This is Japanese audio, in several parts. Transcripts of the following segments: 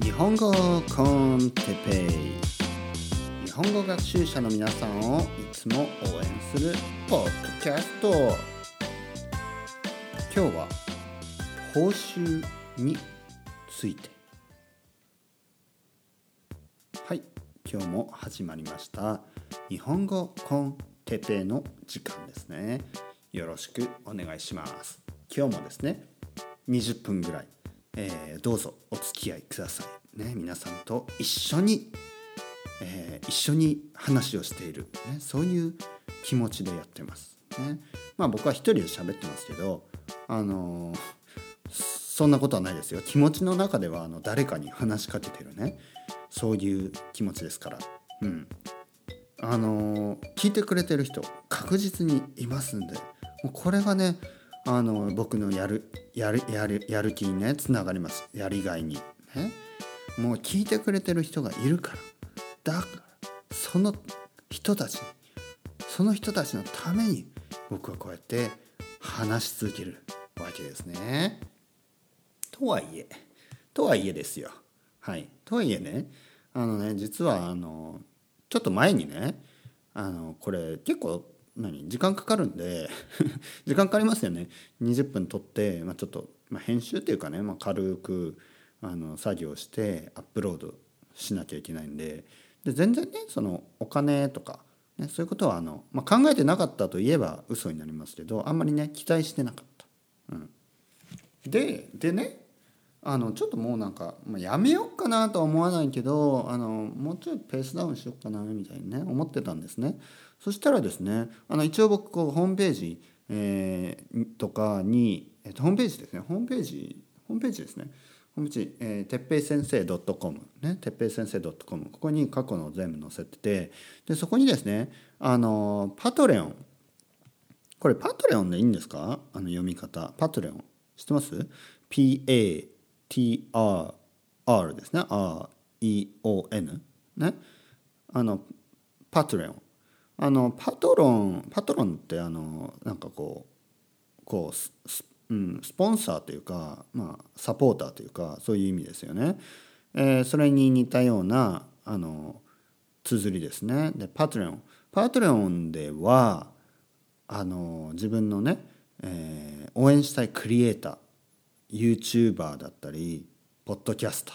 日本語コンテペイ。日本語学習者の皆さんをいつも応援するポッドキャスト。今日は報酬について。はい今日も始まりました。日本語コンテペイの時間ですね。よろしくお願いします。今日もですね20分ぐらいえー、どうぞお付き合いください。ね、皆さんと一緒に、えー、一緒に話をしている、ね、そういう気持ちでやってます。ね、まあ僕は一人で喋ってますけど、あのー、そんなことはないですよ。気持ちの中ではあの誰かに話しかけてるねそういう気持ちですから。うんあの聞いてくれてる人確実にいますんでもうこれがねあの僕のやるやるやるやる気にねつながります。やりがいに。ね。もう聞いてくれてる人がいるから。だからその人たちにその人たちのために僕はこうやって話し続けるわけですね。とはいえとはいえですよ。はい。とはいえねあのね実はあのちょっと前にねあのこれ結構何？時間かかるんで 時間かかりますよね20分撮って、まあ、ちょっと、まあ、編集っていうかね、まあ、軽くあの作業してアップロードしなきゃいけないんでで全然ねそのお金とか、ね、そういうことはあの、まあ、考えてなかったといえば嘘になりますけどあんまりね期待してなかった。うん、ででねあのちょっともうなんか、まあ、やめようかなとは思わないけどあのもうちょいペースダウンしようかなみたいにね思ってたんですね。そしたらですねあの一応僕こうホームページ、えー、とかに、えー、とホームページですね。ホームページホームページですね。ホームページ、えー、てっぺい先生 .com ねてっぺい先生 .com ここに過去の全部載せててでそこにですねあのパトレオン。これパトレオンでいいんですか？あの読み方。パトレオン。知ってます ?PATRR ですね。REON ね。あのパトレオン。あのパトロンパトロンってあのなんかこうこうス,、うん、スポンサーというか、まあ、サポーターというかそういう意味ですよね。えー、それに似たようなあの綴りですね。でパトレオン。パトレオンではあの自分のね、えー、応援したいクリエイター YouTuber だったりポッドキャスタ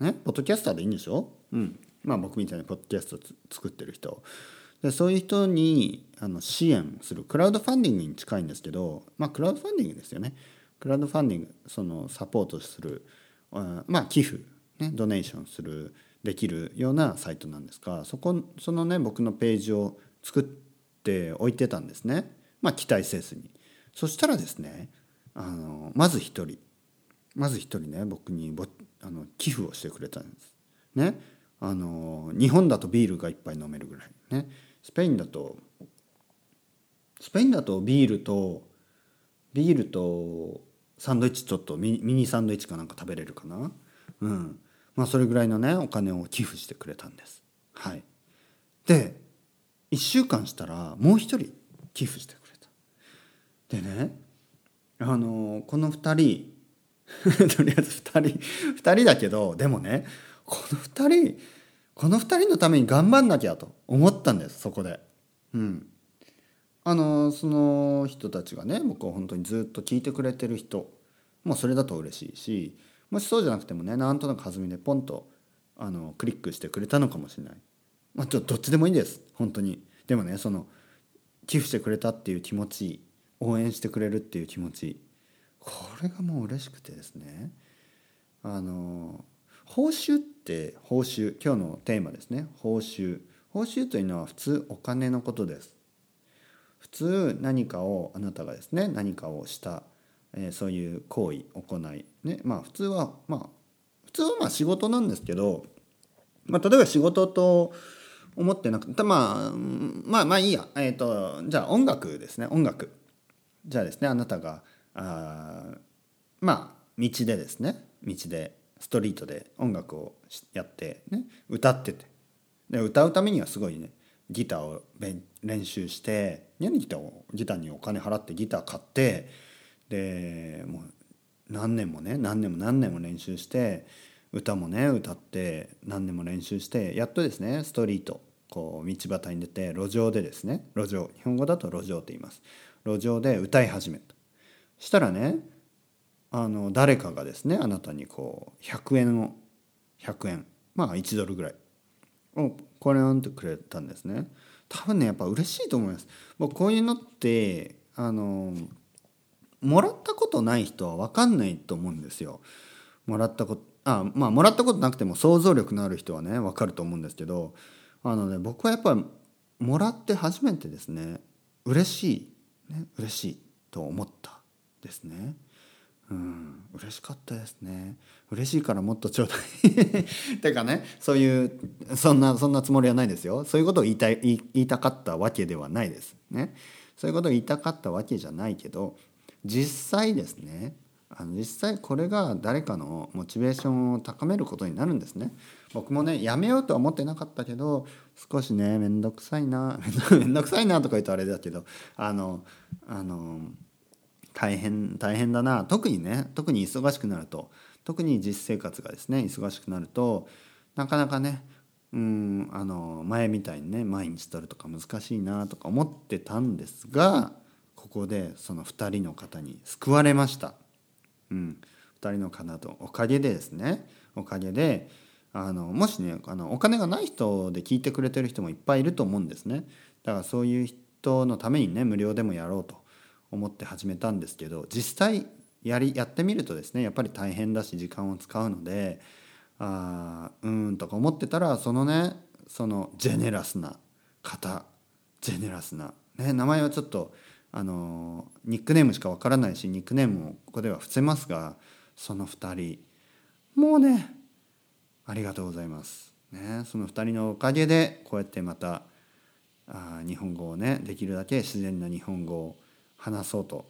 ー。ね？ポッドキャスターでいいんでしょ？うん。まあ僕みたいにポッドキャスト作ってる人。でそういう人にあの支援するクラウドファンディングに近いんですけどまあクラウドファンディングですよね。クラウドファンディングそのサポートするまあ寄付ねドネーションするできるようなサイトなんですがそこそのね僕のページを作っておいてたんですね。まあ期待せずに。そしたらですねあのまず一人まず一人ね僕にぼあの寄付をしてくれたんです。ね。あの日本だとビールが一杯飲めるぐらいね。スペインだとスペインだとビールとビールとサンドイッチちょっとミニサンドイッチかなんか食べれるかな？うん。まあそれぐらいのねお金を寄付してくれたんです。はい。で1週間したらもう一人寄付してくれた。でねあのこの2人 とりあえず2人2人だけどでもねこの2人この2人のために頑張んなきゃと思ったんですそこで。うん、あのその人たちがね僕を本当にずっと聞いてくれてる人もうそれだと嬉しいしもしそうじゃなくてもねなんとなく弾みでポンとあのクリックしてくれたのかもしれない。まあ、ちょっとどっちでもいいんです本当に。でもねその寄付してくれたっていう気持ち応援してくれるっていう気持ちこれがもう嬉しくてですねあの報酬って報酬今日のテーマですね。報酬。報酬というのは普通お金のことです。普通何かをあなたがですね何かをした、えー、そういう行為行い。ねまあ普通はまあ普通はまあ仕事なんですけど、まあ、例えば仕事と思ってなくてまあまあまあいいや。えっ、ー、とじゃあ音楽ですね。音楽。じゃあですねあなたがあまあ道でですね。道でストリートで音楽をやってね歌ってて。で歌うためにはすごいねギターを練習して何ギターをギターにお金払ってギター買ってでもう何年もね何年も何年も練習して歌もね歌って何年も練習してやっとですねストリートこう道端に出て路上でですね路上日本語だと路上って言います。路上で歌い始めた。したらねあの誰かがですねあなたにこう100円を100円まあ1ドルぐらいをこれんとくれたんですね。多分ねやっぱ嬉しいと思います。僕こういうのってあのもらったことない人は分かんないと思うんですよ。もらったことあまあもらったことなくても想像力のある人はね分かると思うんですけどあのね僕はやっぱもらって初めてですね嬉しい、ね、嬉しいと思ったですね。うん。嬉しかったですね。嬉しいからもっとちょうだい。てかねそういうそんなそんなつもりはないですよ。そういうことを言いたい言いたかったわけではないです。ね。そういうことを言いたかったわけじゃないけど実際ですねあの実際これが誰かのモチベーションを高めることになるんですね。僕もねやめようとは思ってなかったけど少しね面倒くさいな 面倒くさいなとか言うとあれだけどあのあの大変大変だな特にね特に忙しくなると特に実生活がですね忙しくなるとなかなかねうんあの前みたいにね毎日撮るとか難しいなとか思ってたんですがここでその2人の方に救われました。うん、2人の方とおかげでですねおかげであのもしねあのお金がない人で聞いてくれてる人もいっぱいいると思うんですね。だからそういう人のためにね無料でもやろうと思って始めたんですけど実際やりやってみるとですねやっぱり大変だし時間を使うのであうんとか思ってたらそのねそのジェネラスな方ジェネラスな、ね、名前はちょっとあのニックネームしかわからないしニックネームをここでは伏せますがその2人もうねありがとうございます。ね、その2人のおかげでこうやってまたあ日本語をねできるだけ自然な日本語を話そうと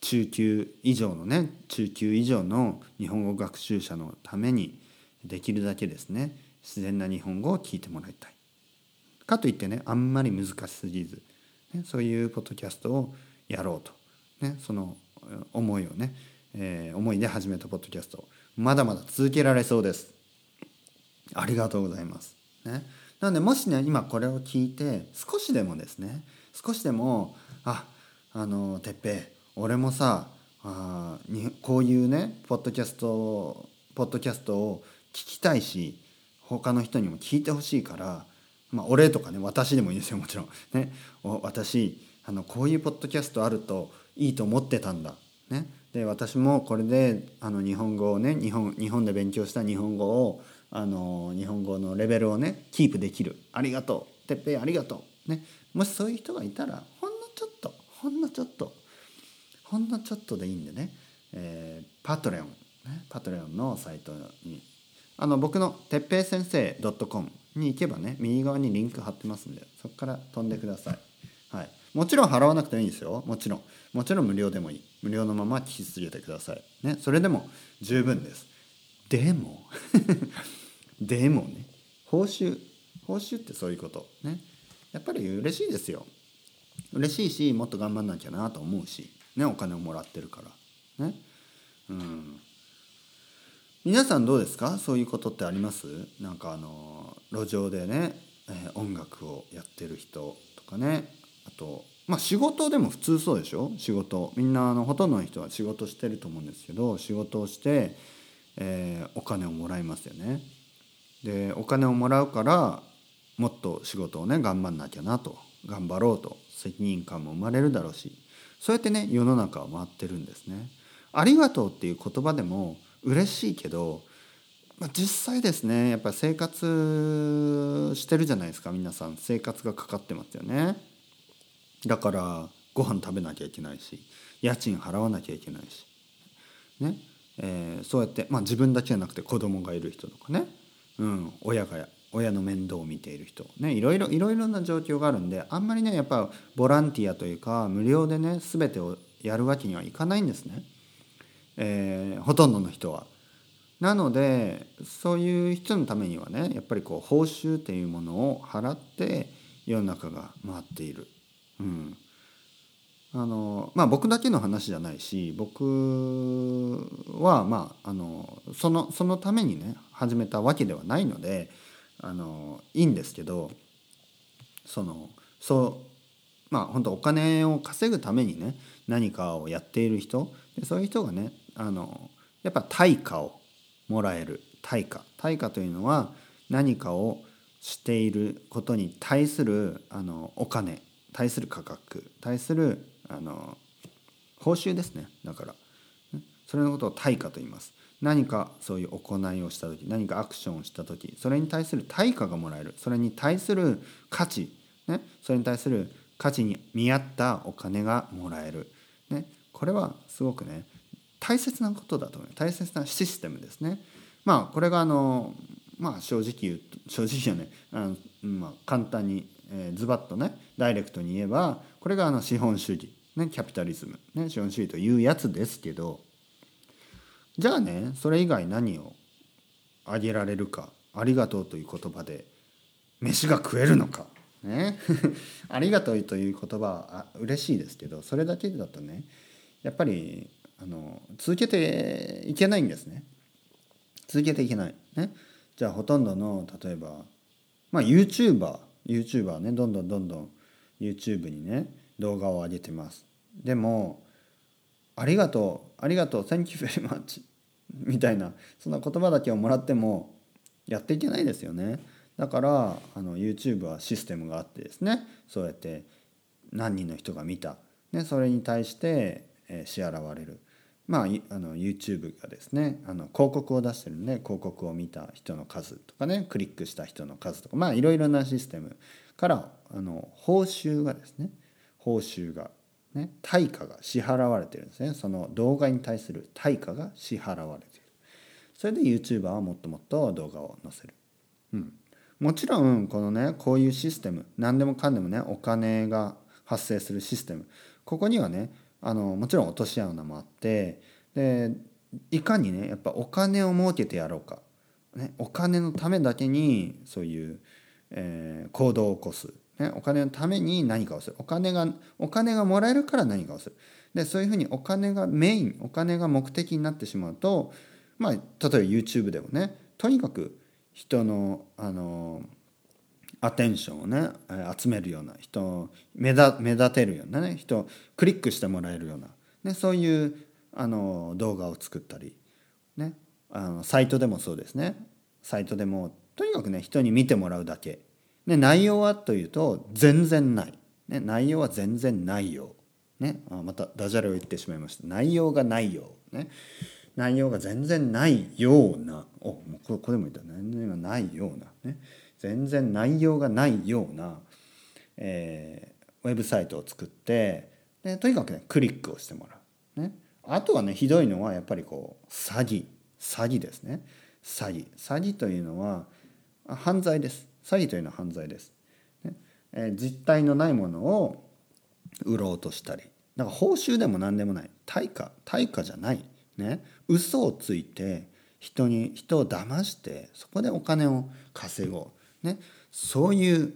中級以上のね中級以上の日本語学習者のためにできるだけですね自然な日本語を聞いてもらいたい。かといってねあんまり難しすぎず、ね、そういうポッドキャストをやろうと、ね、その思いをね、えー、思いで始めたポッドキャストまだまだ続けられそうです。ありがとうございます。ね、なのでもしね今これを聞いて少しでもですね少しでもああの哲平俺もさあにこういうねポッドキャストポッドキャストを聞きたいし他の人にも聞いてほしいからまあ俺とかね私でもいいですよもちろん。ね、私あのこういうポッドキャストあるといいと思ってたんだ。ね、で私もこれであの日本語をね日本日本で勉強した日本語をあの日本語のレベルをねキープできる。ありがとう。てっぺいありがとう、ね、もしそういう人がいたらほんのちょっとほんのちょっとでいいんでね、えー、パトレオン、ね、パトレオンのサイトにあの僕のてっぺい先生 .com に行けばね右側にリンク貼ってますんでそこから飛んでください、はい、もちろん払わなくてもいいですよ。もちろん。もちろん無料でもいい。無料のまま聞き続けてください。ね。それでも十分です。でも でもね報酬報酬ってそういうこと。ね。やっぱり嬉しいですよ。嬉しいしもっと頑張んなきゃなと思うしねお金をもらってるから。ね。うん。皆さんどうですか？そういうことってあります？なんかあの路上でね、えー、音楽をやってる人とかね。あとまあ仕事でも普通そうでしょ？仕事。みんなあのほとんどの人は仕事してると思うんですけど仕事をして、えー、お金をもらいますよね。でお金をもらうからもっと仕事をね頑張んなきゃなと。頑張ろうと。責任感も生まれるだろうしそうやってね世の中は回ってるんですね。ありがとうっていう言葉でも嬉しいけど、まあ、実際ですねやっぱり生活してるじゃないですか皆さん生活がかかってますよね。だからご飯食べなきゃいけないし家賃払わなきゃいけないし、ねえー、そうやって、まあ、自分だけじゃなくて子供がいる人とかね、うん、親が親の面倒を見ている人ねいろいろいろいろな状況があるんであんまりねやっぱボランティアというか無料でね全てをやるわけにはいかないんですね、えー、ほとんどの人は。なのでそういう人のためにはねやっぱりこう報酬っていうものを払って世の中が回っている。うんあのまあ僕だけの話じゃないし僕はまああのそのそのためにね始めたわけではないのであのいいんですけどそのそうまあ本当お金を稼ぐためにね何かをやっている人でそういう人がねあのやっぱ対価をもらえる対価。対価というのは何かをしていることに対するあのお金対する価格対するあの報酬ですね。だから。それのことを対価と言います。何かそういう行いをした時何かアクションをした時それに対する対価がもらえる。それに対する価値、ね、それに対する価値に見合ったお金がもらえる、ね、これはすごくね大切なことだと思う。大切なシステムですね。まあこれがあのまあ正直言うと正直じゃねあの、まあ、簡単に、えー、ズバッとねダイレクトに言えばこれがあの資本主義、ね、キャピタリズム、ね、資本主義というやつですけどじゃあねそれ以外何をあげられるかありがとうという言葉で飯が食えるのかね？ありがとうという言葉は嬉しいですけどそれだけだとねやっぱりあの続けていけないんですね。続けていけない。ね？じゃあほとんどの例えばまあ YouTuber YouTuber ねどんどんどんどん YouTube にね動画を上げてます。でもありがとうありがとう Thank you very much みたいなそんな言葉だけをもらってもやっていけないですよね。だからあの YouTube はシステムがあってですね。そうやって何人の人が見た、ね、それに対して、え支払われる。まあ、あの YouTube がですねあの広告を出してるんで広告を見た人の数とかねクリックした人の数とかまあいろいろなシステムからあの報酬がですね報酬がね、対価が支払われてるんですね。その動画に対する対価が支払われている。それで YouTuber はもっともっと動画を載せる、うん、もちろんこのねこういうシステム何でもかんでもねお金が発生するシステムここにはねあのもちろん落とし穴もあってでいかにねやっぱお金を儲けてやろうか、ね、お金のためだけにそういう、えー、行動を起こす。ね、お金のために何かをする。お金がお金がもらえるから何かをする。でそういうふうにお金がメインお金が目的になってしまうとまあ例えば YouTube でもねとにかく人のあのアテンションをね集めるような人目立目立てるようなね人クリックしてもらえるような、ね、そういうあの動画を作ったり、ね、あのサイトでもそうですね。サイトでもとにかくね人に見てもらうだけ。で内容はというと全然ない、ね、内容は全然ないよ、ね、あまたダジャレを言ってしまいました。内容がないよ、ね、内容が全然ないような。おもうこれこれも言った。内容がないような、ね、全然内容がないような、えー、ウェブサイトを作ってでとにかくねクリックをしてもらう、ね、あとはねひどいのはやっぱりこう詐欺。詐欺ですね。詐欺。詐欺というのは犯罪です。詐欺というのは犯罪です。ね。えー、実体のないものを売ろうとしたりだから報酬でも何でもない。対価対価じゃない。ね。嘘をついて人に人を騙してそこでお金を稼ごう、ね、そういう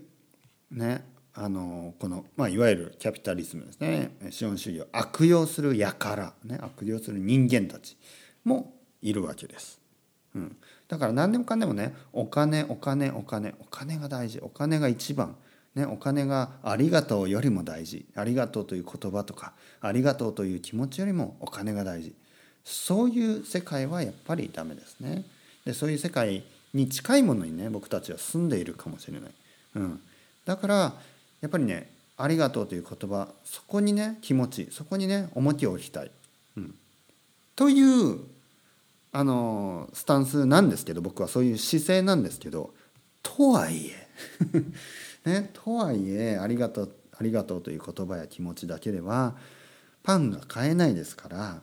ねあのこの、まあ、いわゆるキャピタリズムですね。資本主義を悪用する輩、ね、悪用する人間たちもいるわけです。うん、だから何でもかんでもねお金お金お金お金が大事。お金が一番、ね、お金がありがとうよりも大事。ありがとうという言葉とかありがとうという気持ちよりもお金が大事。そういう世界はやっぱりダメですね。でそういう世界に近いものにね僕たちは住んでいるかもしれない、うん、だからやっぱりねありがとうという言葉そこにね気持ちそこにね重きを置きたい、うん、というあのスタンスなんですけど僕はそういう姿勢なんですけどとはいえ ねとはいえありがとうありがとうという言葉や気持ちだけではパンが買えないですから、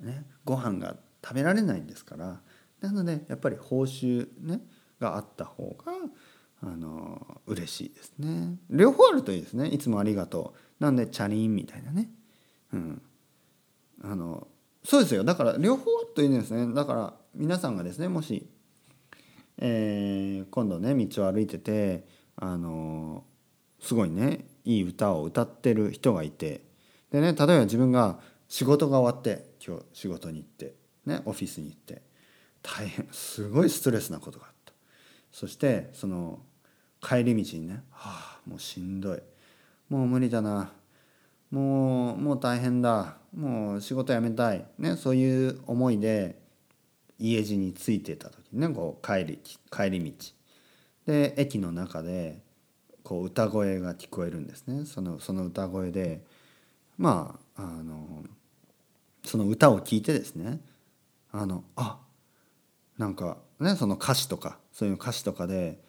ね、ご飯が食べられないんですからなのでやっぱり報酬、ね、があった方があの嬉しいですね。両方あるといいですね。いつもありがとう。なんでチャリンみたいなね、うん、あのそうですよ。だから両方というんですね。だから皆さんがですねもし、えー、今度ね道を歩いててあのすごいねいい歌を歌ってる人がいてでね例えば自分が仕事が終わって今日仕事に行ってねオフィスに行って大変すごいストレスなことがあった。そしてその帰り道にね「はあもうしんどい。もう無理だな。もうもう大変だ。もう仕事辞めたい」ねそういう思いで家路に着いてた時ねこう帰り帰り道。で駅の中でこう歌声が聞こえるんですね。そのその歌声でまああのその歌を聴いてですねあのあなんかねその歌詞とかそういう歌詞とかで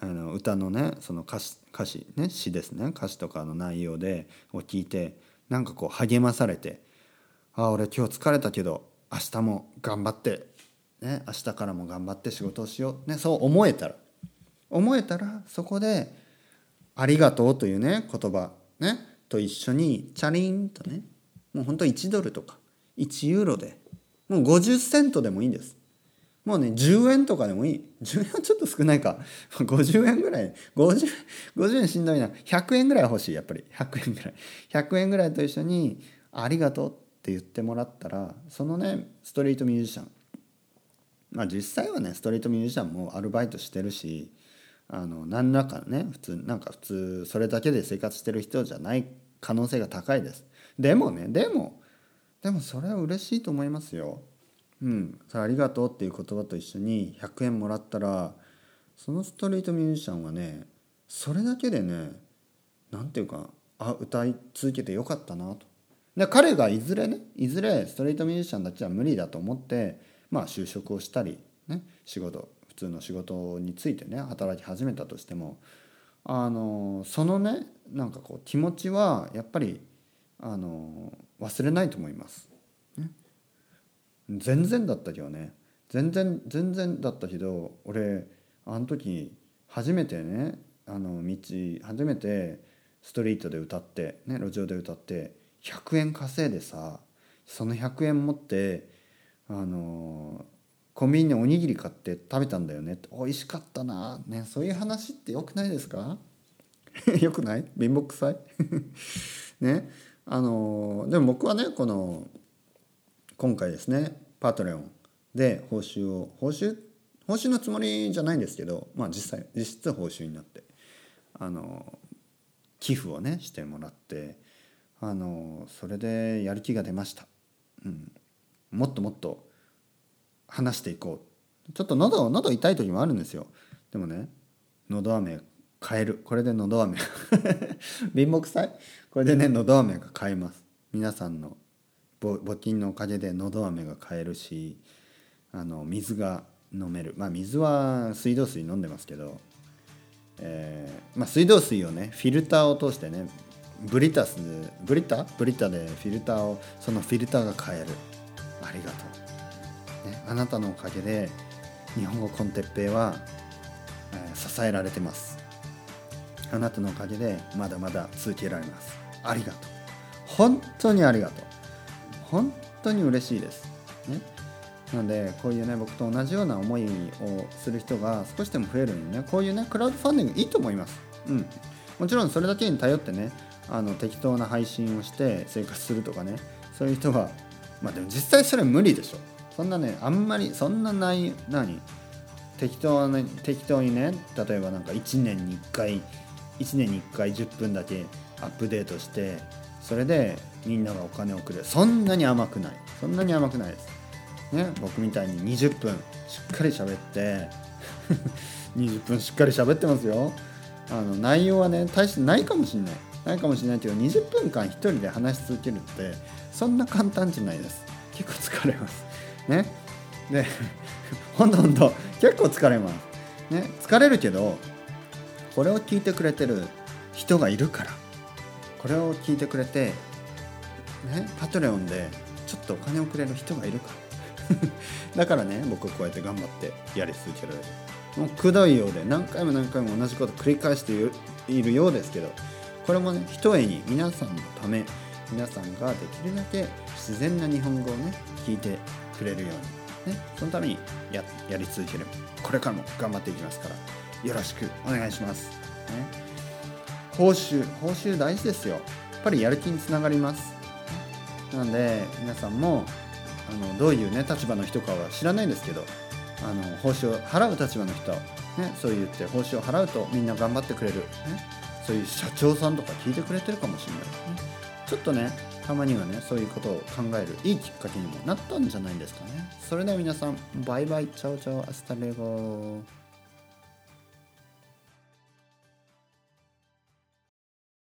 あの歌のねその歌詞歌詞ね詩ですね歌詞とかの内容でを聞いてなんかこう励まされて「ああ俺今日疲れたけど明日も頑張って、ね、明日からも頑張って仕事をしよう」ね、そう思えたら思えたらそこで「ありがとう」というね言葉ねと一緒にチャリンとねもうほんと1ドルとか1ユーロでもう50セントでもいいんです。もうね10円とかでもいい。10円はちょっと少ないか。50円ぐらい。50, 50円しんどいな。100円ぐらい欲しいやっぱり。100円ぐらい。100円ぐらいと一緒に「ありがとう」って言ってもらったらそのねストリートミュージシャン。まあ実際はねストリートミュージシャンもアルバイトしてるしあの何らかね普通なんか普通それだけで生活してる人じゃない可能性が高いです。でもねでもでもそれは嬉しいと思いますよ。うんさありがとうっていう言葉と一緒に100円もらったらそのストリートミュージシャンはねそれだけでね何て言うかあ歌い続けてよかったなとで彼がいずれねいずれストリートミュージシャンたちは無理だと思ってまあ就職をしたりね仕事普通の仕事についてね働き始めたとしてもあのそのねなんかこう気持ちはやっぱりあの忘れないと思います。全然だったけどね。全然全然だったけど俺あの時初めてねあの道初めてストリートで歌ってね路上で歌って100円稼いでさその100円持ってあのコンビニにおにぎり買って食べたんだよね。美味しかったな、ね、そういう話ってよくないですか？よくない？貧乏くさい？ねあのでも僕はねこの今回ですねパトレオンで報酬を報酬報酬のつもりじゃないんですけどまあ実際実質報酬になってあの寄付をねしてもらってあのそれでやる気が出ました、うん、もっともっと話していこう。ちょっと喉喉痛い時もあるんですよ。でもね喉飴買える。これで喉飴。貧乏くさい。これでね喉飴が買えます。皆さんの募金のおかげで喉飴が買えるしあの水が飲める。まあ水は水道水飲んでますけど、えーまあ、水道水をねフィルターを通してねブリタスブリタ？ブリタでフィルターをそのフィルターが買える。ありがとう、ね、あなたのおかげで日本語コンテッペイは、えー、支えられてます。あなたのおかげでまだまだ続けられます。ありがとう。本当にありがとう。本当に嬉しいです、ね、なのでこういうね僕と同じような思いをする人が少しでも増えるのにねこういうねクラウドファンディングいいと思います。うん。もちろんそれだけに頼ってねあの適当な配信をして生活するとかねそういう人はまあでも実際それ無理でしょ。そんなねあんまりそんなない何？適当な適当にね例えばなんか1年に1回1年に1回10分だけアップデートしてそれでみんながお金をくれる。そんなに甘くない。そんなに甘くないです。ね僕みたいに20分しっかり喋って 20分しっかり喋ってますよ。あの内容はね大してないかもしんない。ないかもしれないけど20分間1人で話し続けるってそんな簡単じゃないです。結構疲れます。ね。で ほんとほんと結構疲れます。ね。疲れるけどこれを聞いてくれてる人がいるから。これを聞いてくれてねパトレオンでちょっとお金をくれる人がいるか。ら だからね僕こうやって頑張ってやり続けられる。もうくどいようで何回も何回も同じこと繰り返しているようですけどこれもねひとえに皆さんのため皆さんができるだけ自然な日本語をね聞いてくれるように、ね、そのためにややり続ける。これからも頑張っていきますからよろしくお願いします、ね、報酬報酬大事ですよ。やっぱりやる気につながります。なので皆さんもあのどういうね立場の人かは知らないんですけどあの報酬を払う立場の人、ね、そう言って報酬を払うとみんな頑張ってくれる、ね、そういう社長さんとか聞いてくれてるかもしれない、ね、ちょっとねたまにはねそういうことを考えるいいきっかけにもなったんじゃないですかね。それでは皆さんバイバイ。チャオチャオ。アスタレゴ